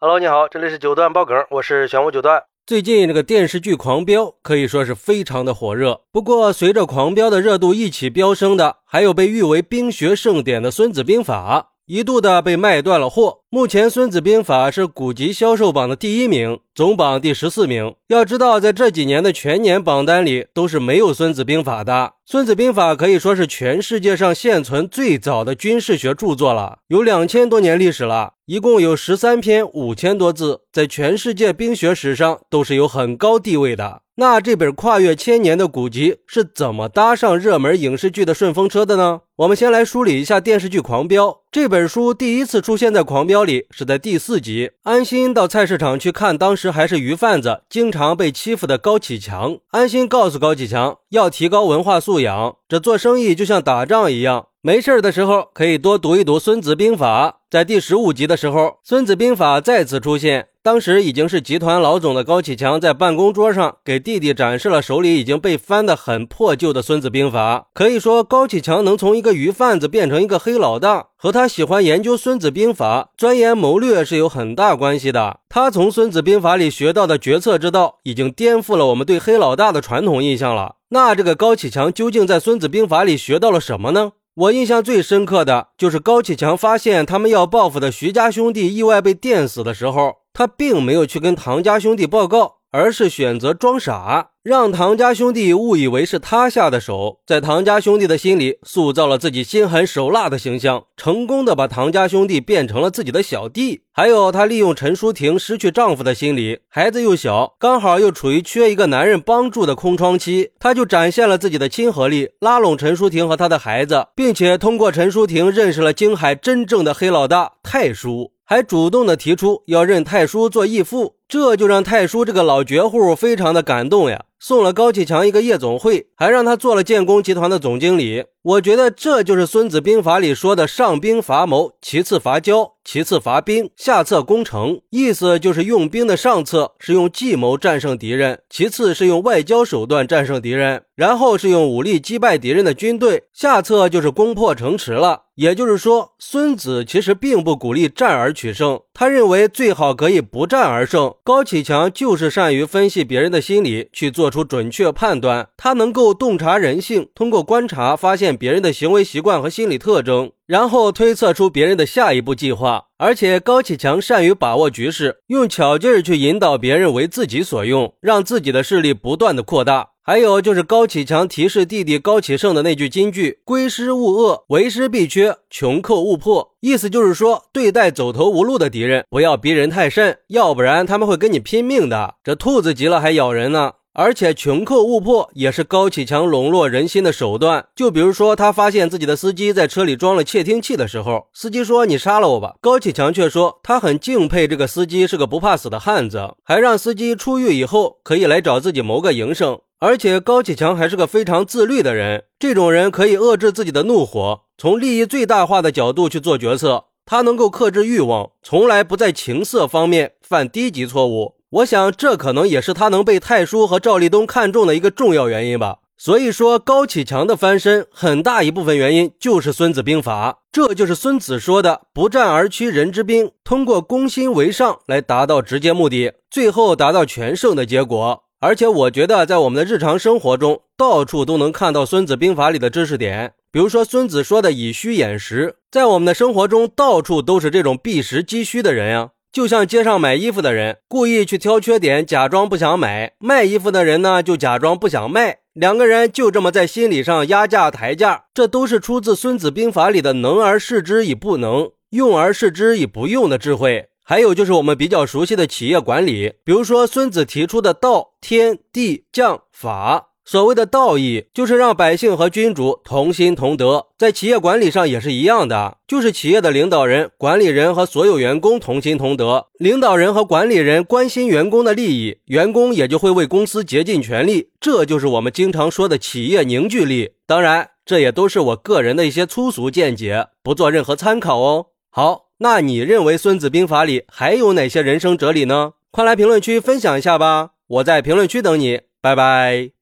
Hello，你好，这里是九段爆梗，我是玄武九段。最近这个电视剧《狂飙》可以说是非常的火热。不过，随着《狂飙》的热度一起飙升的，还有被誉为冰雪盛典的《孙子兵法》。一度的被卖断了货。目前《孙子兵法》是古籍销售榜的第一名，总榜第十四名。要知道，在这几年的全年榜单里，都是没有《孙子兵法》的。《孙子兵法》可以说是全世界上现存最早的军事学著作了，有两千多年历史了，一共有十三篇，五千多字，在全世界兵学史上都是有很高地位的。那这本跨越千年的古籍是怎么搭上热门影视剧的顺风车的呢？我们先来梳理一下电视剧《狂飙》这本书第一次出现在《狂飙》里是在第四集。安心到菜市场去看，当时还是鱼贩子，经常被欺负的高启强。安心告诉高启强要提高文化素养，这做生意就像打仗一样，没事的时候可以多读一读《孙子兵法》。在第十五集的时候，《孙子兵法》再次出现。当时已经是集团老总的高启强在办公桌上给弟弟展示了手里已经被翻得很破旧的《孙子兵法》。可以说，高启强能从一个鱼贩子变成一个黑老大，和他喜欢研究《孙子兵法》、钻研谋略是有很大关系的。他从《孙子兵法》里学到的决策之道，已经颠覆了我们对黑老大的传统印象了。那这个高启强究竟在《孙子兵法》里学到了什么呢？我印象最深刻的就是高启强发现他们要报复的徐家兄弟意外被电死的时候。他并没有去跟唐家兄弟报告，而是选择装傻，让唐家兄弟误以为是他下的手，在唐家兄弟的心里塑造了自己心狠手辣的形象，成功的把唐家兄弟变成了自己的小弟。还有，他利用陈淑婷失去丈夫的心理，孩子又小，刚好又处于缺一个男人帮助的空窗期，他就展现了自己的亲和力，拉拢陈淑婷和他的孩子，并且通过陈淑婷认识了京海真正的黑老大太叔。还主动的提出要认太叔做义父，这就让太叔这个老绝户非常的感动呀。送了高启强一个夜总会，还让他做了建工集团的总经理。我觉得这就是《孙子兵法》里说的“上兵伐谋，其次伐交，其次伐兵，下策攻城”。意思就是用兵的上策是用计谋战胜敌人，其次是用外交手段战胜敌人，然后是用武力击败敌人的军队，下策就是攻破城池了。也就是说，孙子其实并不鼓励战而取胜，他认为最好可以不战而胜。高启强就是善于分析别人的心理去做。出准确判断，他能够洞察人性，通过观察发现别人的行为习惯和心理特征，然后推测出别人的下一步计划。而且高启强善于把握局势，用巧劲儿去引导别人为自己所用，让自己的势力不断的扩大。还有就是高启强提示弟弟高启盛的那句金句：“归师勿遏，为师必缺，穷寇勿迫。”意思就是说，对待走投无路的敌人，不要逼人太甚，要不然他们会跟你拼命的。这兔子急了还咬人呢。而且穷寇勿迫也是高启强笼络人心的手段。就比如说，他发现自己的司机在车里装了窃听器的时候，司机说：“你杀了我吧。”高启强却说他很敬佩这个司机是个不怕死的汉子，还让司机出狱以后可以来找自己谋个营生。而且高启强还是个非常自律的人，这种人可以遏制自己的怒火，从利益最大化的角度去做决策。他能够克制欲望，从来不在情色方面犯低级错误。我想，这可能也是他能被太叔和赵立东看中的一个重要原因吧。所以说，高启强的翻身，很大一部分原因就是《孙子兵法》，这就是孙子说的“不战而屈人之兵”，通过攻心为上来达到直接目的，最后达到全胜的结果。而且，我觉得在我们的日常生活中，到处都能看到《孙子兵法》里的知识点。比如说，孙子说的“以虚掩实”，在我们的生活中，到处都是这种避实击虚的人呀。就像街上买衣服的人故意去挑缺点，假装不想买；卖衣服的人呢，就假装不想卖。两个人就这么在心理上压价抬价，这都是出自《孙子兵法》里的“能而示之以不能，用而示之以不用”的智慧。还有就是我们比较熟悉的企业管理，比如说孙子提出的“道、天、地、将、法”。所谓的道义，就是让百姓和君主同心同德，在企业管理上也是一样的，就是企业的领导人、管理人和所有员工同心同德。领导人和管理人关心员工的利益，员工也就会为公司竭尽全力。这就是我们经常说的企业凝聚力。当然，这也都是我个人的一些粗俗见解，不做任何参考哦。好，那你认为《孙子兵法》里还有哪些人生哲理呢？快来评论区分享一下吧，我在评论区等你，拜拜。